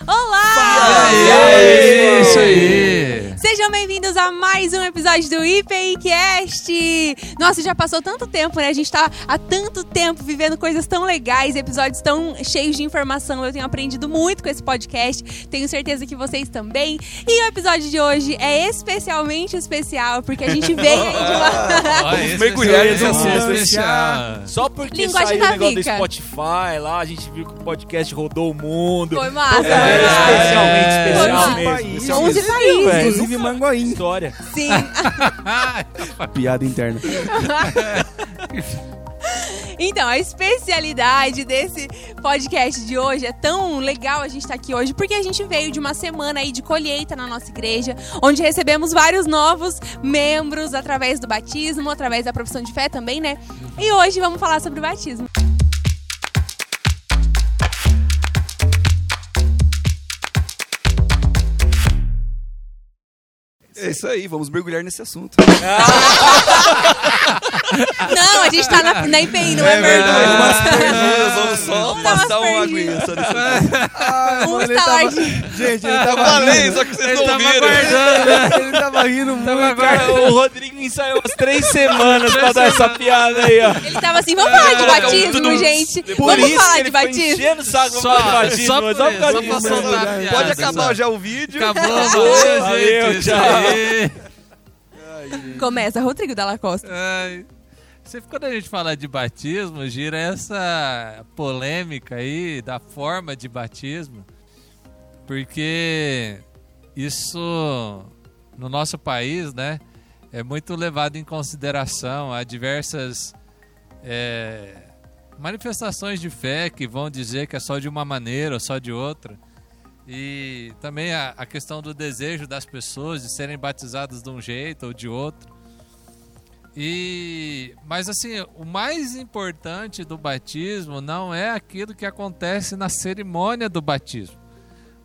Olá! Bem-vindos a mais um episódio do IPIcast! Nossa, já passou tanto tempo, né? A gente tá há tanto tempo vivendo coisas tão legais, episódios tão cheios de informação. Eu tenho aprendido muito com esse podcast, tenho certeza que vocês também. E o episódio de hoje é especialmente especial, porque a gente veio aí de uma... Mergulhar nesse é assunto. Só porque Linguagem saiu o negócio do. Spotify lá, a gente viu que o podcast rodou o mundo. Foi massa, É, foi massa. especialmente especial massa. mesmo. países. Esse é um 11 desafio, países. Inclusive Manguaim. História. Sim. Piada interna. Então, a especialidade desse podcast de hoje é tão legal a gente estar aqui hoje, porque a gente veio de uma semana aí de colheita na nossa igreja, onde recebemos vários novos membros através do batismo, através da profissão de fé também, né? E hoje vamos falar sobre o batismo. É isso aí, vamos mergulhar nesse assunto. Não, a gente tá na, na IPI, não é, verdade. mergulho. Vamos só Vamos dar passar umas uma aguinha. só Um. Gente, ele tava Falei, rindo. só que vocês Ele não tava viram. aguardando. Ele tava rindo muito. Tava Cara, o Rodrigo ensaiou umas três semanas pra dar essa piada aí, ó. Ele tava assim, vamos falar de batismo, Tudo- gente. Por Vamos isso falar de batismo. saco Só- batismo. só só acabar só. já o vídeo. Acabou, valeu, Valeu, gente. Isso tchau. Começa, Rodrigo Dalla Costa. Ai. Sempre quando a gente fala de batismo, gira essa polêmica aí da forma de batismo, porque isso no nosso país, né, é muito levado em consideração. Há diversas é, manifestações de fé que vão dizer que é só de uma maneira ou só de outra. E também a, a questão do desejo das pessoas de serem batizadas de um jeito ou de outro. E mas assim, o mais importante do batismo não é aquilo que acontece na cerimônia do batismo,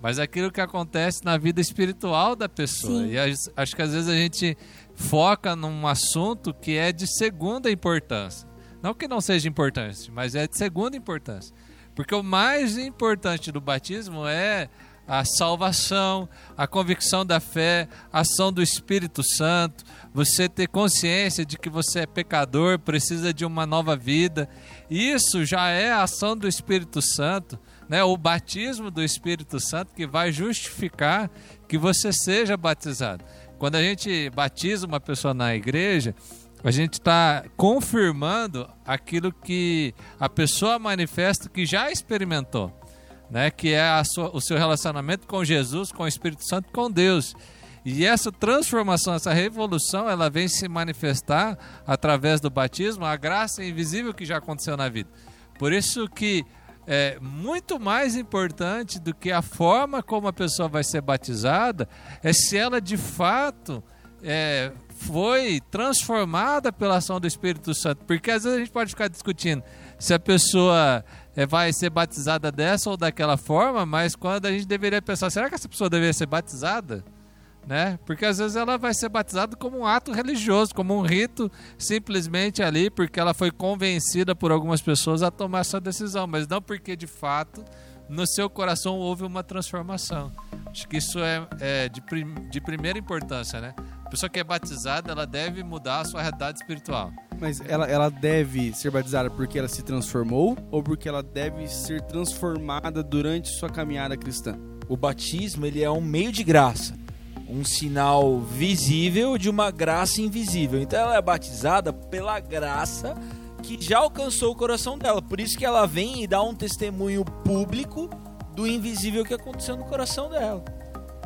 mas aquilo que acontece na vida espiritual da pessoa. Sim. E as- acho que às vezes a gente foca num assunto que é de segunda importância. Não que não seja importante, mas é de segunda importância. Porque o mais importante do batismo é a salvação, a convicção da fé, a ação do Espírito Santo, você ter consciência de que você é pecador, precisa de uma nova vida. Isso já é a ação do Espírito Santo, né? o batismo do Espírito Santo que vai justificar que você seja batizado. Quando a gente batiza uma pessoa na igreja, a gente está confirmando aquilo que a pessoa manifesta que já experimentou né, que é sua- o seu relacionamento com Jesus, com o Espírito Santo, com Deus. E essa transformação, essa revolução, ela vem se manifestar através do batismo, a graça invisível que já aconteceu na vida. Por isso que é muito mais importante do que a forma como a pessoa vai ser batizada, é se ela de fato é, foi transformada pela ação do Espírito Santo. Porque às vezes a gente pode ficar discutindo se a pessoa vai ser batizada dessa ou daquela forma, mas quando a gente deveria pensar, será que essa pessoa deveria ser batizada? Né? Porque às vezes ela vai ser batizada como um ato religioso, como um rito, simplesmente ali, porque ela foi convencida por algumas pessoas a tomar essa decisão, mas não porque de fato no seu coração houve uma transformação. Acho que isso é, é de, prim- de primeira importância, né? A pessoa que é batizada, ela deve mudar a sua realidade espiritual. Mas ela, ela deve ser batizada porque ela se transformou ou porque ela deve ser transformada durante sua caminhada cristã? O batismo, ele é um meio de graça. Um sinal visível de uma graça invisível. Então ela é batizada pela graça que já alcançou o coração dela. Por isso que ela vem e dá um testemunho público do invisível que aconteceu no coração dela.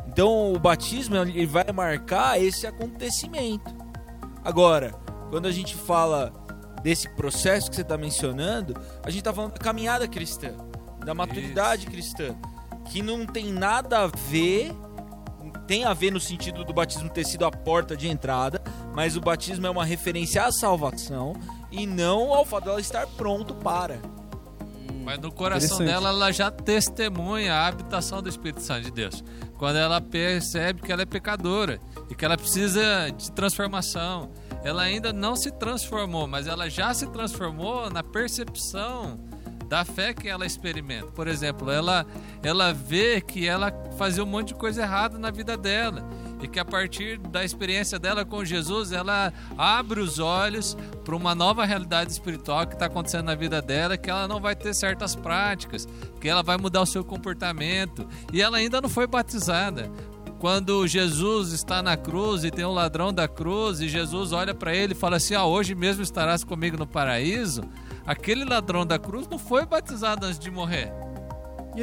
Então o batismo ele vai marcar esse acontecimento. Agora, quando a gente fala desse processo que você está mencionando, a gente está falando da caminhada cristã, da maturidade cristã, que não tem nada a ver, tem a ver no sentido do batismo ter sido a porta de entrada, mas o batismo é uma referência à salvação e não ao fato dela estar pronto para. Mas no coração dela, ela já testemunha a habitação do Espírito Santo de Deus. Quando ela percebe que ela é pecadora e que ela precisa de transformação. Ela ainda não se transformou, mas ela já se transformou na percepção da fé que ela experimenta. Por exemplo, ela, ela vê que ela fazia um monte de coisa errada na vida dela e que a partir da experiência dela com Jesus, ela abre os olhos para uma nova realidade espiritual que está acontecendo na vida dela, que ela não vai ter certas práticas, que ela vai mudar o seu comportamento e ela ainda não foi batizada. Quando Jesus está na cruz e tem um ladrão da cruz e Jesus olha para ele e fala assim: ah, hoje mesmo estarás comigo no paraíso. Aquele ladrão da cruz não foi batizado antes de morrer.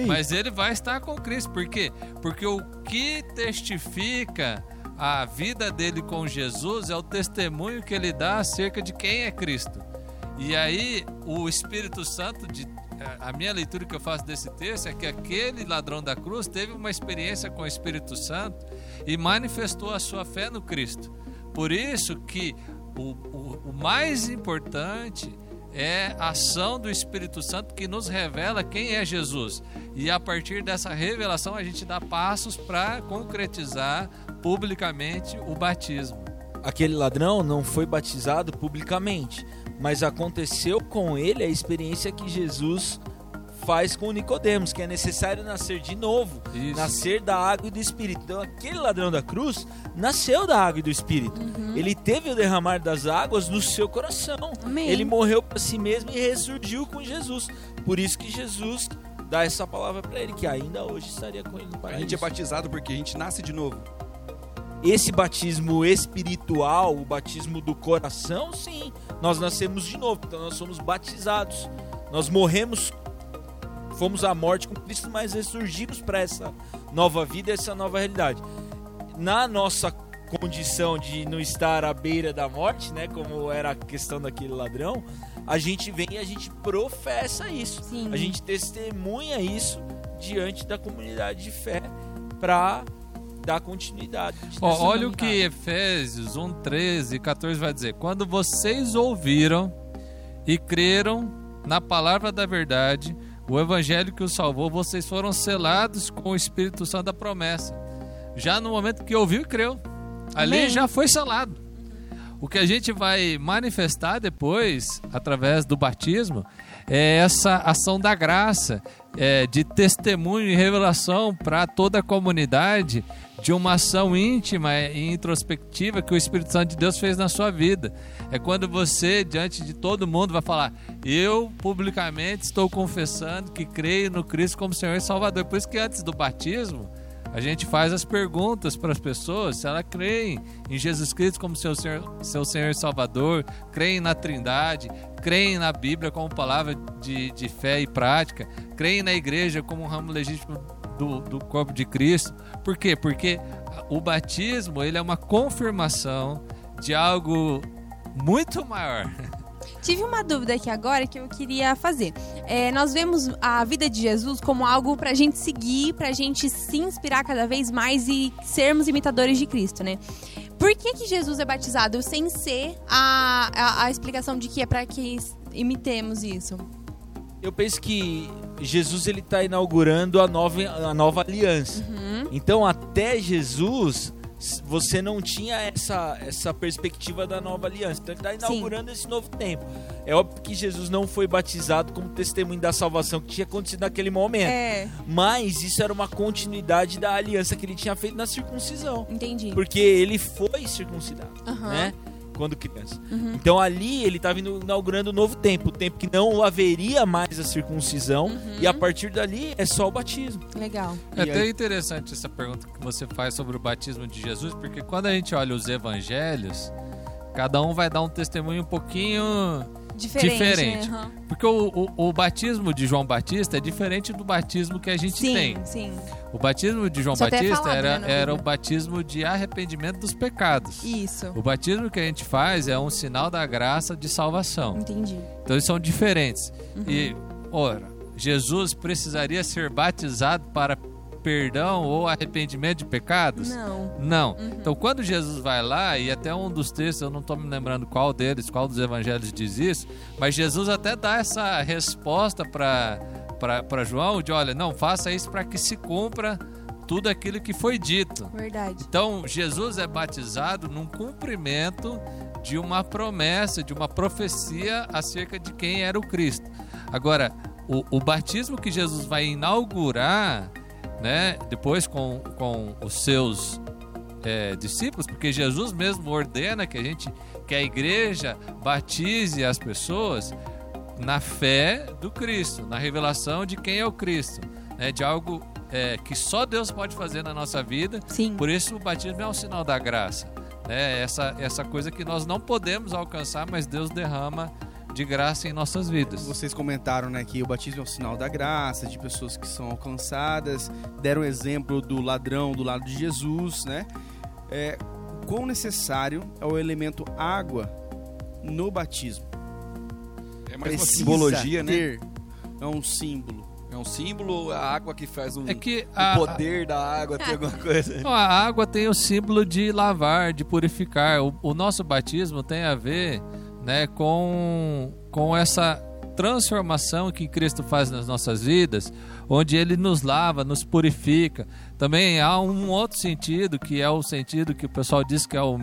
Mas ele vai estar com Cristo. Por quê? Porque o que testifica a vida dele com Jesus é o testemunho que ele dá acerca de quem é Cristo. E aí, o Espírito Santo, de, a minha leitura que eu faço desse texto é que aquele ladrão da cruz teve uma experiência com o Espírito Santo e manifestou a sua fé no Cristo. Por isso que o, o, o mais importante é a ação do Espírito Santo que nos revela quem é Jesus. E a partir dessa revelação a gente dá passos para concretizar publicamente o batismo. Aquele ladrão não foi batizado publicamente, mas aconteceu com ele a experiência que Jesus faz com Nicodemos, que é necessário nascer de novo, Isso. nascer da água e do espírito. Então aquele ladrão da cruz nasceu da água e do espírito. Uhum. Ele teve o derramar das águas no seu coração. Amém. Ele morreu para si mesmo e ressurgiu com Jesus. Por isso que Jesus dá essa palavra para ele que ainda hoje estaria com ele no A paraíso. gente é batizado porque a gente nasce de novo. Esse batismo espiritual, o batismo do coração, sim, nós nascemos de novo, então nós somos batizados. Nós morremos, fomos à morte com Cristo, mas ressurgimos para essa nova vida, essa nova realidade. Na nossa condição de não estar à beira da morte, né, como era a questão daquele ladrão, a gente vem e a gente professa isso. Sim. A gente testemunha isso diante da comunidade de fé para dar continuidade. Ó, olha o que Efésios 1, 13 e 14 vai dizer. Quando vocês ouviram e creram na palavra da verdade, o evangelho que os salvou, vocês foram selados com o Espírito Santo da promessa. Já no momento que ouviu e creu. Ali Amém. já foi selado. O que a gente vai manifestar depois, através do batismo, é essa ação da graça, é, de testemunho e revelação para toda a comunidade de uma ação íntima e introspectiva que o Espírito Santo de Deus fez na sua vida. É quando você, diante de todo mundo, vai falar: Eu publicamente estou confessando que creio no Cristo como Senhor e Salvador. Por isso que antes do batismo, a gente faz as perguntas para as pessoas se elas creem em Jesus Cristo como seu Senhor, seu Senhor e Salvador, creem na Trindade, creem na Bíblia como palavra de, de fé e prática, creem na igreja como um ramo legítimo do, do corpo de Cristo. Por quê? Porque o batismo ele é uma confirmação de algo muito maior. Tive uma dúvida aqui agora que eu queria fazer. É, nós vemos a vida de Jesus como algo pra gente seguir, pra gente se inspirar cada vez mais e sermos imitadores de Cristo, né? Por que, que Jesus é batizado sem ser a, a, a explicação de que é pra que imitemos isso? Eu penso que Jesus ele está inaugurando a nova, a nova aliança. Uhum. Então até Jesus você não tinha essa, essa perspectiva da nova aliança. Então ele está inaugurando esse novo tempo. É óbvio que Jesus não foi batizado como testemunho da salvação que tinha acontecido naquele momento. É, Mas isso era uma continuidade da aliança que ele tinha feito na circuncisão. entendi. Porque ele foi circuncidado, Aham. né? Quando criança. Uhum. Então ali ele estava inaugurando um novo tempo, o tempo que não haveria mais a circuncisão, Uhum. e a partir dali é só o batismo. Legal. É até interessante essa pergunta que você faz sobre o batismo de Jesus, porque quando a gente olha os evangelhos, cada um vai dar um testemunho um pouquinho. Diferente. Diferente. né? Aham. Porque o, o- o batismo de João Batista é diferente do batismo que a gente Sim, tem. sim. O batismo de João Batista falado, era, né, era o batismo de arrependimento dos pecados. Isso. O batismo que a gente faz é um sinal da graça de salvação. Entendi. Então eles são diferentes. Uhum. E, ora, Jesus precisaria ser batizado para perdão ou arrependimento de pecados? Não. Não. Uhum. Então, quando Jesus vai lá, e até um dos textos, eu não estou me lembrando qual deles, qual dos evangelhos diz isso, mas Jesus até dá essa resposta para João: de olha, não, faça isso para que se cumpra tudo aquilo que foi dito. Verdade. Então, Jesus é batizado num cumprimento de uma promessa, de uma profecia acerca de quem era o Cristo. Agora, o, o batismo que Jesus vai inaugurar, né, depois com, com os seus é, discípulos, porque Jesus mesmo ordena que a gente, que a igreja batize as pessoas na fé do Cristo, na revelação de quem é o Cristo, né, de algo é, que só Deus pode fazer na nossa vida. Sim. Por isso o batismo é um sinal da graça, né? Essa essa coisa que nós não podemos alcançar, mas Deus derrama de graça em nossas vidas. Vocês comentaram né, que o batismo é um sinal da graça, de pessoas que são alcançadas, deram exemplo do ladrão do lado de Jesus, né? É, quão necessário é o elemento água no batismo? É mais uma Precisa simbologia, né? ter, É um símbolo. É um símbolo, a água que faz o, É que o a, poder da água, tem alguma coisa. Não, a água tem o símbolo de lavar, de purificar. O, o nosso batismo tem a ver né, com, com essa transformação que Cristo faz nas nossas vidas, onde Ele nos lava, nos purifica. Também há um outro sentido, que é o sentido que o pessoal diz que é o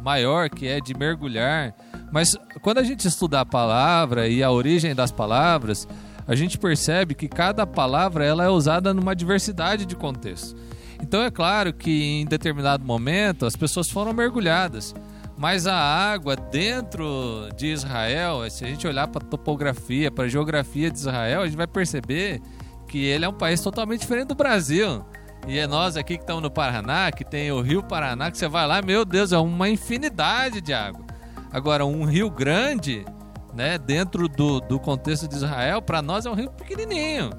maior, que é de mergulhar. Mas quando a gente estuda a palavra e a origem das palavras, a gente percebe que cada palavra ela é usada numa diversidade de contextos. Então é claro que em determinado momento as pessoas foram mergulhadas, mas a água dentro de Israel, se a gente olhar para a topografia, para a geografia de Israel, a gente vai perceber que ele é um país totalmente diferente do Brasil. E é nós aqui que estamos no Paraná, que tem o Rio Paraná, que você vai lá, meu Deus, é uma infinidade de água. Agora, um rio grande, né, dentro do, do contexto de Israel, para nós é um rio pequenininho.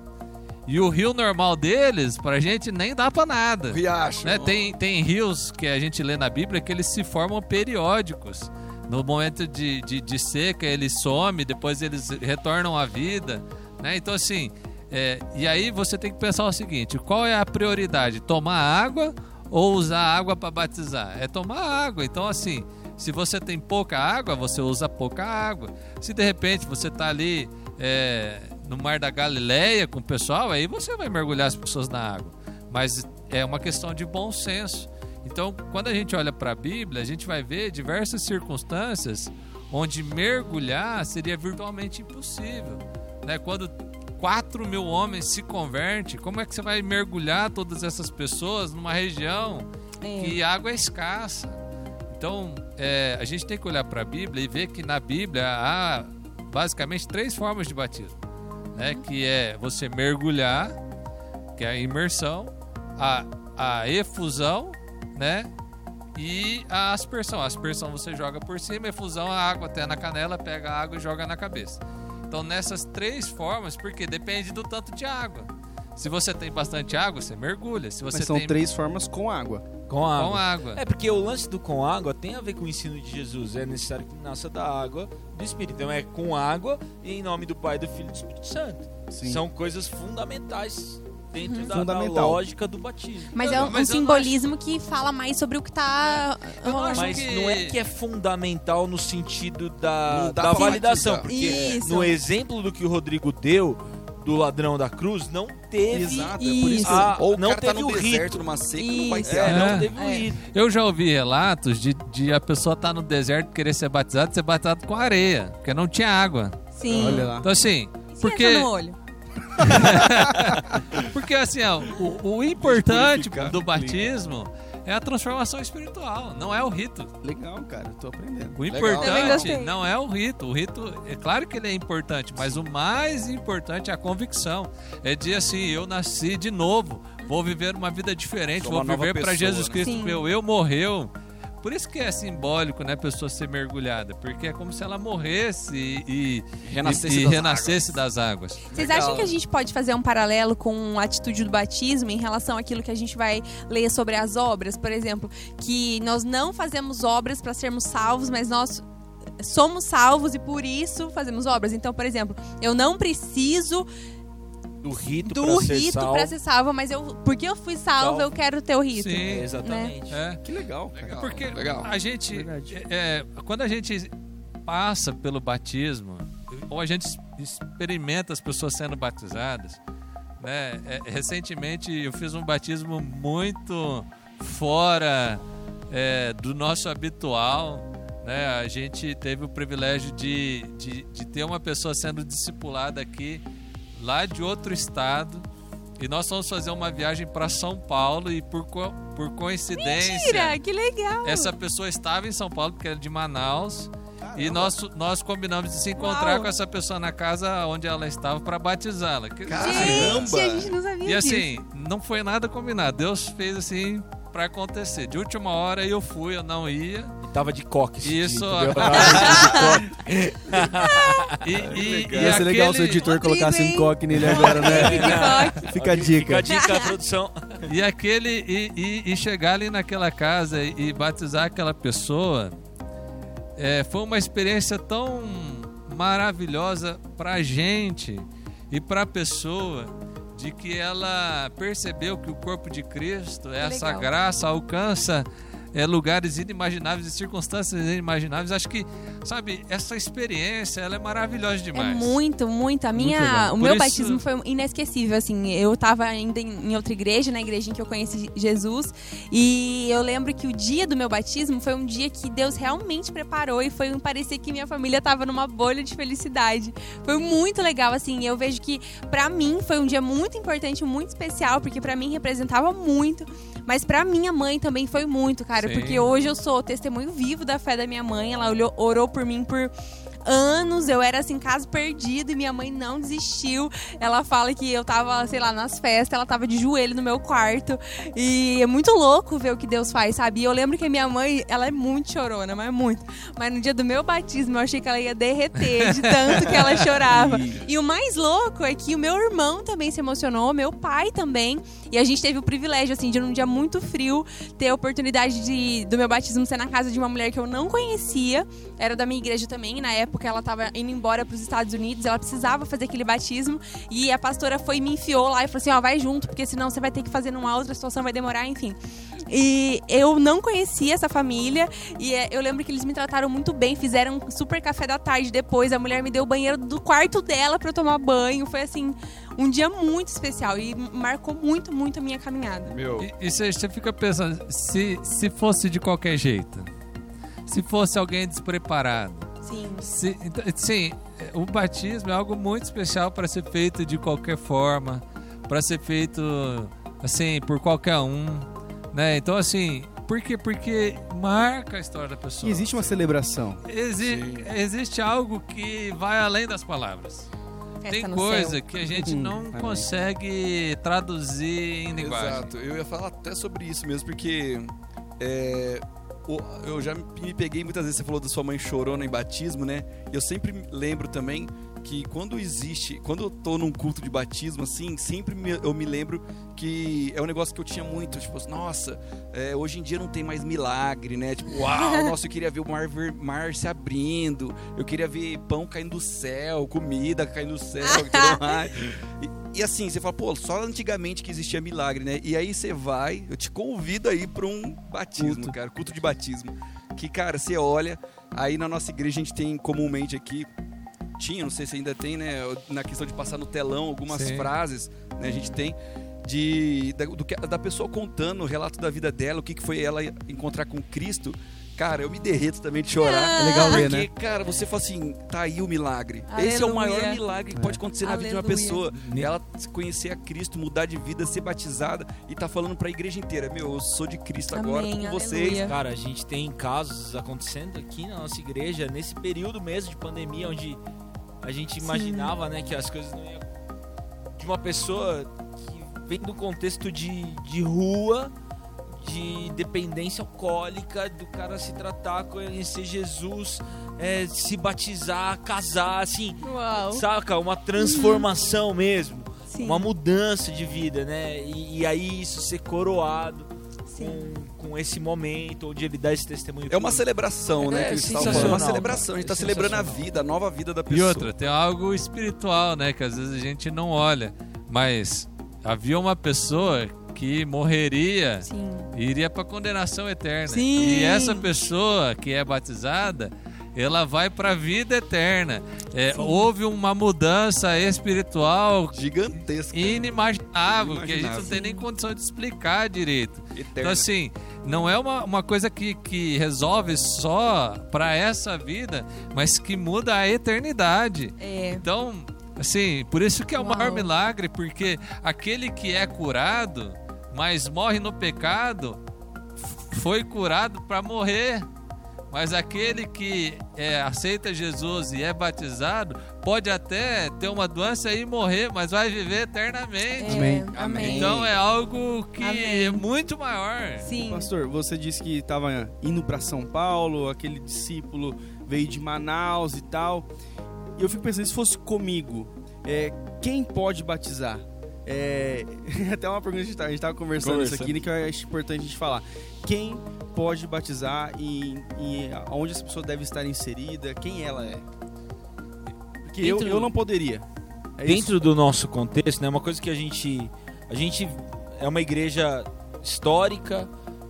E o rio normal deles, pra gente, nem dá pra nada. Riacho. Né? Tem, tem rios que a gente lê na Bíblia que eles se formam periódicos. No momento de, de, de seca, eles somem, depois eles retornam à vida. Né? Então, assim, é, e aí você tem que pensar o seguinte: qual é a prioridade? Tomar água ou usar água para batizar? É tomar água. Então, assim, se você tem pouca água, você usa pouca água. Se de repente você está ali é, no Mar da Galileia com o pessoal, aí você vai mergulhar as pessoas na água. Mas é uma questão de bom senso. Então, quando a gente olha para a Bíblia, a gente vai ver diversas circunstâncias onde mergulhar seria virtualmente impossível. Né? Quando 4 mil homens se convertem, como é que você vai mergulhar todas essas pessoas numa região É. que água é escassa? Então, é, a gente tem que olhar para a Bíblia e ver que na Bíblia há basicamente três formas de batismo, né? Que é você mergulhar, que é a imersão, a, a efusão, né? E a aspersão. A aspersão você joga por cima, efusão a água até na canela, pega a água e joga na cabeça. Então, nessas três formas, porque depende do tanto de água. Se você tem bastante água, você mergulha. Se você Mas são tem três formas com água. Com água. com água. É porque o lance do com água tem a ver com o ensino de Jesus. É necessário que nasça da água do Espírito. Então é com água e em nome do Pai, do Filho e do Espírito Santo. Sim. São coisas fundamentais dentro da, da Fundamental. lógica do batismo. Mas é um, mas não simbolismo que fala mais sobre o que tá. Não acho Mas que- não é que é fundamental no sentido da, dá da pra validação. matizar. Porque Isso. no exemplo do que o Rodrigo deu, do ladrão da cruz, não teve. Exato, é por Isso. isso que Ah, Ou o não cara tá teve no o deserto, rito. numa seca, não vai ter É, água. não É. teve o É. rito. Eu já ouvi relatos de, de a pessoa estar no deserto querer ser batizado, ser batizado com areia, porque não tinha água. Sim. Olha lá. Então assim, E se porque no olho? porque assim, ó, o, o importante do batismo é a transformação espiritual, não é o rito. Legal, cara. Eu tô aprendendo. O Legal. Importante não é o rito. O rito, é claro que ele é importante, mas o mais importante é a convicção. É dizer assim, eu nasci de novo, vou viver uma vida diferente, Sou vou viver para pessoa, Jesus né? Cristo. Sim. Meu eu morreu. Por isso que é simbólico, né, a pessoa ser mergulhada, porque é como se ela morresse e, e- Renascesse e das renascesse das águas. Vocês Legal. acham que a gente pode fazer um paralelo com a atitude do batismo em relação àquilo que a gente vai ler sobre as obras? Por exemplo, que nós não fazemos obras para sermos salvos, mas nós somos salvos e por isso fazemos obras. Então, por exemplo, eu não preciso Do rito do pra ser rito salvo. para ser salvo, mas eu, porque eu fui salvo, Salvo. eu quero ter o rito. Sim. É, exatamente. É. Que legal. Legal. Porque legal. a gente, Verdade. é, quando a gente passa pelo batismo, ou a gente experimenta as pessoas sendo batizadas, né? é, recentemente eu fiz um batismo muito fora é, do nosso habitual. Né? A gente teve o privilégio de, de, de ter uma pessoa sendo discipulada aqui lá de outro estado. E nós fomos fazer uma viagem para São Paulo e por, co- por coincidência, Mentira, que legal. essa pessoa estava em São Paulo porque era de Manaus. E nós, nós combinamos de se encontrar Uau. com essa pessoa na casa onde ela estava para batizá-la. Que- Gente, Caramba! a gente não sabia E disso. assim, não foi nada combinado. Deus fez assim para acontecer. De última hora eu fui, eu não ia. Tava de coque. Isso, dia. E, e, e Ia ser legal se o editor Rodrigo, colocasse um coque nele agora, né? Fica a Fica dica. a dica, produção. E aquele e, e- e chegar ali naquela casa e, batizar aquela pessoa é, foi uma experiência tão maravilhosa pra gente e pra pessoa de que ela percebeu que o corpo de Cristo, essa legal. graça alcança é, lugares inimagináveis e circunstâncias inimagináveis. Acho que, sabe, essa experiência ela é maravilhosa É demais. muito, muito. A minha, legal. o Por meu isso- batismo foi inesquecível, assim. Eu tava ainda em, em outra igreja, na igreja em que eu conheci Jesus, e eu lembro que o dia do meu batismo foi um dia que Deus realmente preparou e foi um parecer que minha família tava numa bolha de felicidade. Foi muito legal, assim. Eu vejo que pra mim foi um dia muito importante, muito especial, porque pra mim representava muito, mas pra minha mãe também foi muito, cara, Sim. porque hoje eu sou testemunho vivo da fé da minha mãe. Ela olhou, orou por mim por anos, eu era assim, caso perdido, e minha mãe não desistiu. Ela fala que eu tava, sei lá, nas festas, ela tava de joelho no meu quarto. E é muito louco ver o que Deus faz, sabe? E eu lembro que a minha mãe, ela é muito chorona, mas é muito. Mas no dia do meu batismo, eu achei que ela ia derreter de tanto que ela chorava. E o mais louco é que o meu irmão também se emocionou, meu pai também. E a gente teve o privilégio, assim, de num dia muito frio, ter a oportunidade de, do meu batismo ser na casa de uma mulher que eu não conhecia. Era da minha igreja também. Na época ela tava indo embora para os Estados Unidos, ela precisava fazer aquele batismo. E a pastora foi e me enfiou lá e falou assim: ó, vai junto, porque senão você vai ter que fazer numa outra situação, vai demorar, enfim. E eu não conhecia essa família. E é, eu lembro que eles me trataram muito bem, fizeram um super café da tarde depois. A mulher me deu o banheiro do quarto dela para eu tomar banho. Foi assim, um dia muito especial e marcou muito, muito a minha caminhada. Meu, E, e você, você fica pensando, se, se fosse de qualquer jeito, se fosse alguém despreparado, Sim. se, então, sim, o batismo é algo muito especial para ser feito de qualquer forma, para ser feito assim por qualquer um, né? Então assim, por quê? Porque marca a história da pessoa. E existe uma celebração. Exi- Sim. existe algo que vai além das palavras. Festa Tem coisa céu. que a gente Hum, não amém. consegue traduzir em linguagem. Exato, eu ia falar até sobre isso mesmo, porque é, eu já me peguei muitas vezes, você falou da sua mãe chorona em batismo, né? E eu sempre lembro também que quando existe, quando eu tô num culto de batismo, assim, sempre me- eu me lembro que é um negócio que eu tinha muito, tipo, nossa, é, hoje em dia não tem mais milagre, né? Tipo, uau, nossa, eu queria ver o mar, mar se abrindo, eu queria ver pão caindo do céu, comida caindo do céu e tudo mais. E, assim, você fala, pô, só antigamente que existia milagre, né? E aí você vai, eu te convido aí pra um batismo, Culto. cara, culto de batismo. Que, cara, você olha, aí na nossa igreja a gente tem comumente aqui, tinha, não sei se ainda tem, né? Na questão de passar no telão algumas Sim. frases, né? A gente tem de da, do da pessoa contando o relato da vida dela, o que, que foi ela encontrar com Cristo. Cara, eu me derreto também de chorar. É legal ver, Porque, né? cara, você fala assim, tá aí o milagre. Esse é o maior Aleluia. milagre que pode acontecer na vida de uma Aleluia. pessoa. Ela conhecer a Cristo, mudar de vida, ser batizada e tá falando pra igreja inteira, meu, eu sou de Cristo agora, tô Amém, com vocês. aleluia. Cara, a gente tem casos acontecendo aqui na nossa igreja, nesse período mesmo de pandemia, onde a gente imaginava, né, que as coisas não iam. De uma pessoa que vem do contexto de, de rua, de dependência alcoólica, do cara se tratar, conhecer Jesus, é, se batizar, casar, assim, Uau. saca? Uma transformação mesmo, Sim. uma mudança de vida, né? E, e aí isso ser coroado Sim. com, com esse momento onde ele dá esse testemunho. É uma celebração, né? É que eles estavam sensacional, falando. Uma celebração. A gente tá É celebrando a vida, a nova vida da pessoa. E outra, tem algo espiritual, né? Que às vezes a gente não olha. Mas havia uma pessoa que morreria Sim. iria para condenação eterna. Sim. E essa pessoa que é batizada, ela vai para a vida eterna. É, houve uma mudança espiritual Gigantesca. inimaginável, que a gente não Inimaginável. tem nem condição de explicar direito. Então, Eterna. assim, não é uma, uma coisa que, que resolve só para essa vida, mas que muda a eternidade. É. Então, Assim, por isso que é o Uau. maior milagre, porque aquele que é curado, mas morre no pecado, foi curado para morrer. Mas aquele que é, aceita Jesus e é batizado, pode até ter uma doença e morrer, mas vai viver eternamente. Amém. É, amém. Então é algo que Amém. é muito maior. Sim. Pastor, você disse que estava indo para São Paulo, aquele discípulo veio de Manaus e tal. E eu fico pensando, se fosse comigo, é, quem pode batizar? É, até uma pergunta que a gente estava conversando isso aqui, né, que eu acho importante a gente falar. Quem pode batizar e, e onde essa pessoa deve estar inserida? Quem ela é? Porque eu, Dentro- eu não poderia. É isso? Dentro do nosso contexto, né, uma coisa que a gente a gente é uma igreja histórica,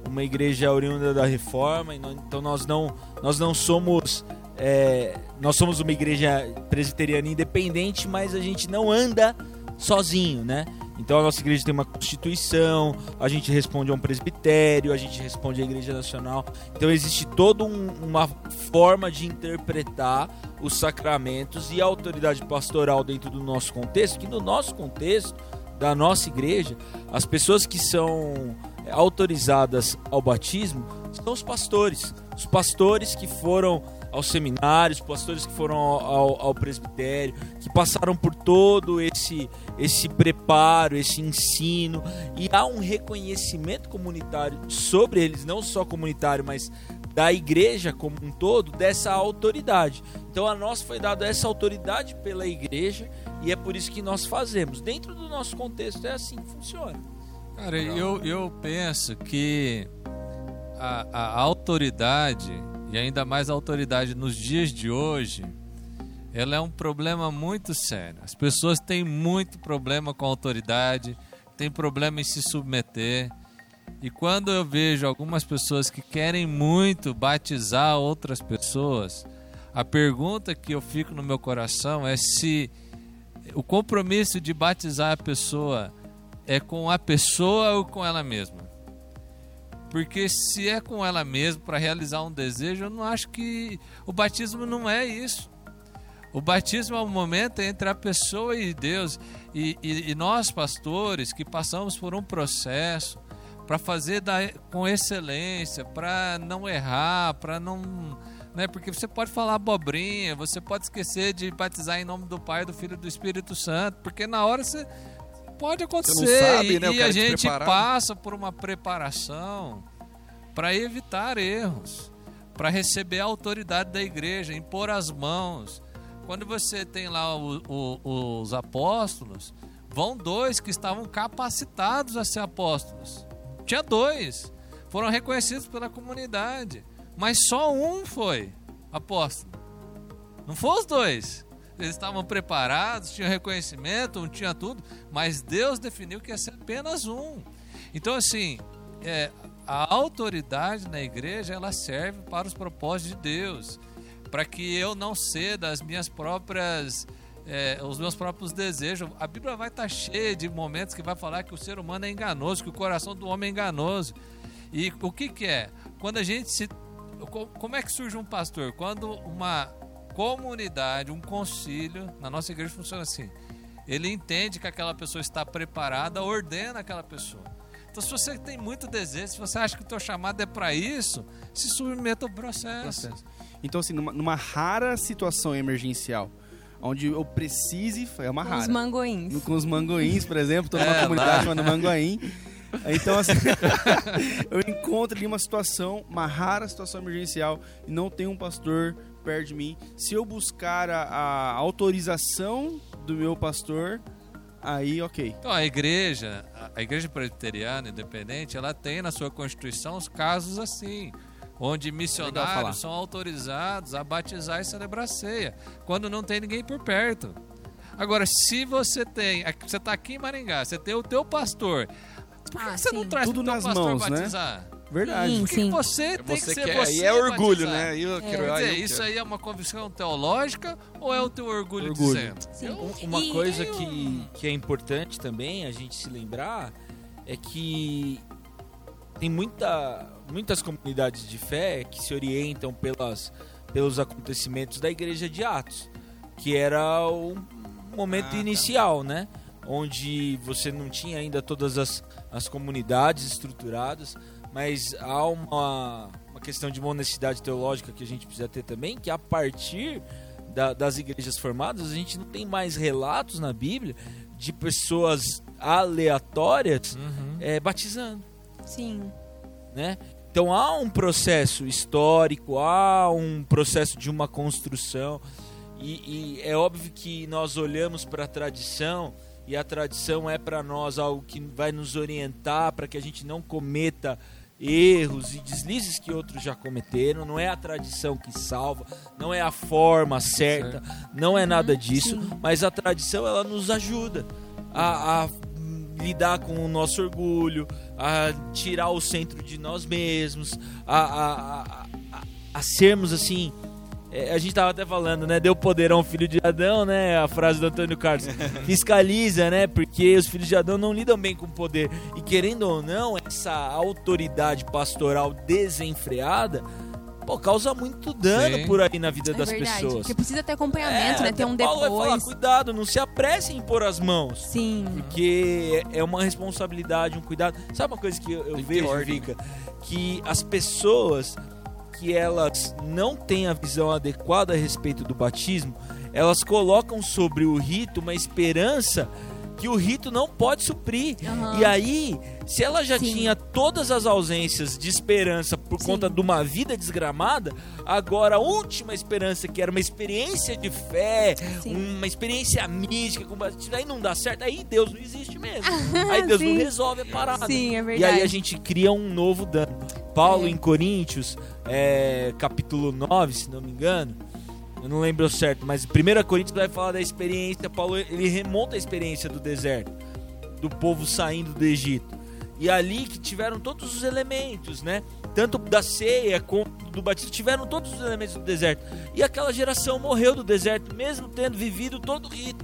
uma igreja oriunda da Reforma, então nós não nós não somos é, nós somos uma igreja presbiteriana independente, mas a gente não anda sozinho, né? Então a nossa igreja tem uma constituição, a gente responde a um presbitério, a gente responde à igreja nacional. Então existe toda um- uma forma de interpretar os sacramentos e a autoridade pastoral dentro do nosso contexto, que no nosso contexto da nossa igreja, as pessoas que são é, autorizadas ao batismo são os pastores. Os pastores que foram aos seminários, pastores que foram ao, ao- ao presbitério, que passaram por todo esse, esse preparo, esse ensino, e há um reconhecimento comunitário sobre eles, não só comunitário, mas da igreja como um todo, dessa autoridade. Então a nós foi dada essa autoridade pela igreja e é por isso que nós fazemos. Dentro do nosso contexto é assim que funciona. Cara, eu, eu penso que a, a autoridade, e ainda mais a autoridade nos dias de hoje, ela é um problema muito sério. As pessoas têm muito problema com a autoridade, têm problema em se submeter. E quando eu vejo algumas pessoas que querem muito batizar outras pessoas, a pergunta que eu fico no meu coração é se o compromisso de batizar a pessoa é com a pessoa ou com ela mesma. Porque se é com ela mesma para realizar um desejo, eu não acho que o batismo não é isso. O batismo é um momento entre a pessoa e Deus. E, e- e nós, pastores, que passamos por um processo para fazer da- com excelência, para não errar, para não. Né, porque você pode falar abobrinha, você pode esquecer de batizar em nome do Pai, do Filho e do Espírito Santo, porque na hora você. Pode acontecer. sabe, e, né, e a gente passa por uma preparação para evitar erros, para receber a autoridade da igreja, impor as mãos. Quando você tem lá o- o- os apóstolos, vão dois que estavam capacitados a ser apóstolos. Tinha dois, foram reconhecidos pela comunidade, mas só um foi apóstolo. Não foram os dois. Eles estavam preparados, tinham reconhecimento, tinha tudo, mas Deus definiu que ia ser apenas um. Então, assim, é, a autoridade na igreja ela serve para os propósitos de Deus, para que eu não ceda às minhas próprias, é, os meus próprios desejos. A Bíblia vai estar cheia de momentos que vai falar que o ser humano é enganoso, que o coração do homem é enganoso. E o que, que é? Quando a gente se. co- Como é que surge um pastor? Quando uma comunidade, um concílio, na nossa igreja funciona assim. Ele entende que aquela pessoa está preparada, ordena aquela pessoa. Então, se você tem muito desejo, se você acha que o teu chamado é para isso, se submeta ao processo. processo. Então, assim, numa, numa rara situação emergencial, onde eu precise, é uma Os rara. mangoins. No- Com os mangoins, por exemplo, tô numa É, comunidade lá. chamada Mangoim. Então, assim, eu encontro ali uma situação, uma rara situação emergencial, e não tem um pastor perto de mim. Se eu buscar a, a autorização do meu pastor, aí ok. Então, a igreja, a- igreja presbiteriana independente, ela tem na sua constituição os casos assim, onde missionários são autorizados a batizar e celebrar a ceia, quando não tem ninguém por perto. Agora, se você tem, você está aqui em Maringá, você tem o teu pastor, por que Ah, que você não traz Tudo o teu nas pastor mãos, né? Verdade. Sim. Que você tem Você que ser quer, você aí é orgulho, batizar? né? Eu quero, Quer aí dizer, eu isso quero. aí é uma convicção teológica ou é o teu orgulho, Orgulho. dizendo? Sim. Um- Uma E- coisa e o- que, que é importante também a gente se lembrar é que tem muita, muitas comunidades de fé que se orientam pelas, pelos acontecimentos da igreja de Atos, que era um, momento Ah, tá. inicial, né? Onde você não tinha ainda todas as, as comunidades estruturadas, mas há uma, uma questão de uma honestidade teológica que a gente precisa ter também, que a partir da- das igrejas formadas, a gente não tem mais relatos na Bíblia de pessoas aleatórias Uhum. é, batizando Sim. né? Então há um processo histórico, há um processo de uma construção e, e é óbvio que nós olhamos para a tradição e a tradição é para nós algo que vai nos orientar para que a gente não cometa erros e deslizes que outros já cometeram. Não é a tradição que salva, não é a forma certa, não é nada disso, sim. mas a tradição ela nos ajuda a, a lidar com o nosso orgulho, a tirar o centro de nós mesmos, a, a, a, a- a sermos assim. É, a gente tava até falando, né? Deu poder a um filho de Adão, né? A frase do Antônio Carlos. Fiscaliza, né? Porque os filhos de Adão não lidam bem com o poder. E querendo ou não, essa autoridade pastoral desenfreada, pô, causa muito dano Sim. por aí na vida É das verdade. pessoas. Porque precisa ter acompanhamento, É, né? Ter um Paulo vai falar, depois. cuidado, não se apresse em pôr as mãos. Sim. Porque é uma responsabilidade, um cuidado. Sabe uma coisa que eu, eu vejo, ordem, Vika? Que as pessoas que elas não têm a visão adequada a respeito do batismo, elas colocam sobre o rito uma esperança que o rito não pode suprir. Aham. E aí, se ela já Sim. tinha todas as ausências de esperança por Sim. conta de uma vida desgramada, agora a última esperança, que era uma experiência de fé, Sim. uma experiência mística, aí não dá certo, aí Deus não existe mesmo. aí Deus não resolve a parada. Sim, é E verdade. aí a gente cria um novo dano. Paulo É. em Coríntios, é, capítulo 9, se não me engano, eu não lembro certo, mas 1 Coríntios vai falar da experiência, Paulo ele remonta a experiência do deserto, do povo saindo do Egito. E ali que tiveram todos os elementos, né? Tanto da ceia quanto do batismo, tiveram todos os elementos do deserto. E aquela geração morreu do deserto, mesmo tendo vivido todo o rito,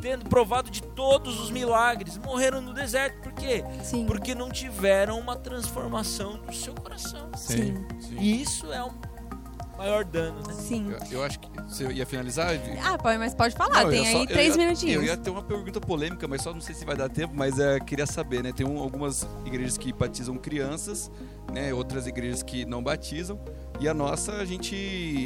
tendo provado de todos os milagres, morreram no deserto. Por quê? Sim. Porque não tiveram uma transformação do seu coração. Sim. E isso é um maior dano, né? Sim. Eu, eu acho que você ia finalizar? Ah, pode, mas pode falar. Não, Tem aí só- três ia- minutinhos. Eu ia ter uma pergunta polêmica, mas só não sei se vai dar tempo, mas é, queria saber, né? Tem um- algumas igrejas que batizam crianças, né? Outras igrejas que não batizam. E a nossa a gente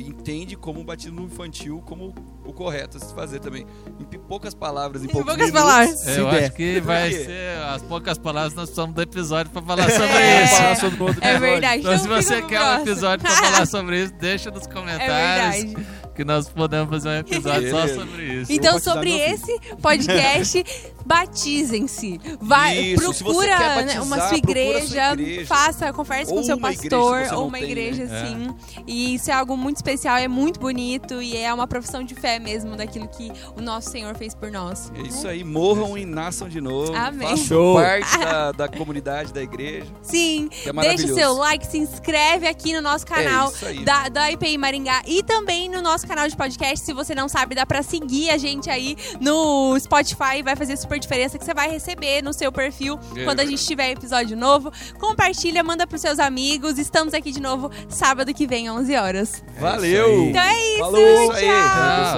entende como o batismo infantil como o correto a se fazer também. Em poucas palavras, em, Em poucos poucas minutos, palavras. se É, eu der. acho que vai ser as poucas palavras nós precisamos do episódio pra falar sobre É. isso. Falar sobre outro É verdade. Então, se fica você quer um episódio pra falar sobre isso, deixa nos É comentários verdade. Que nós podemos fazer um episódio só sobre isso. Então, sobre esse podcast, batizem-se. Vai, Isso, se você procura quer né, batizar, uma sua procura igreja, sua igreja. faça, converse com Ou seu uma igreja, pastor, você ou não uma tem, igreja, né? sim. E isso é algo muito especial, é muito bonito e é uma profissão de fé mesmo daquilo que o nosso Senhor fez por nós. É isso aí, morram e nasçam de novo. Amém. Façam Show. parte da, da comunidade da igreja. Sim, Que é deixa maravilhoso. o seu like, se inscreve aqui no nosso canal É isso aí. da, da IPI Maringá e também no nosso canal de podcast. Se você não sabe, dá pra seguir a gente aí no Spotify. Vai fazer super diferença que você vai receber no seu perfil É quando a gente tiver episódio novo. Compartilha, manda pros seus amigos. Estamos aqui de novo sábado que vem, 11 horas. Valeu! Então é isso, Falou. tchau! Isso aí. Tchau.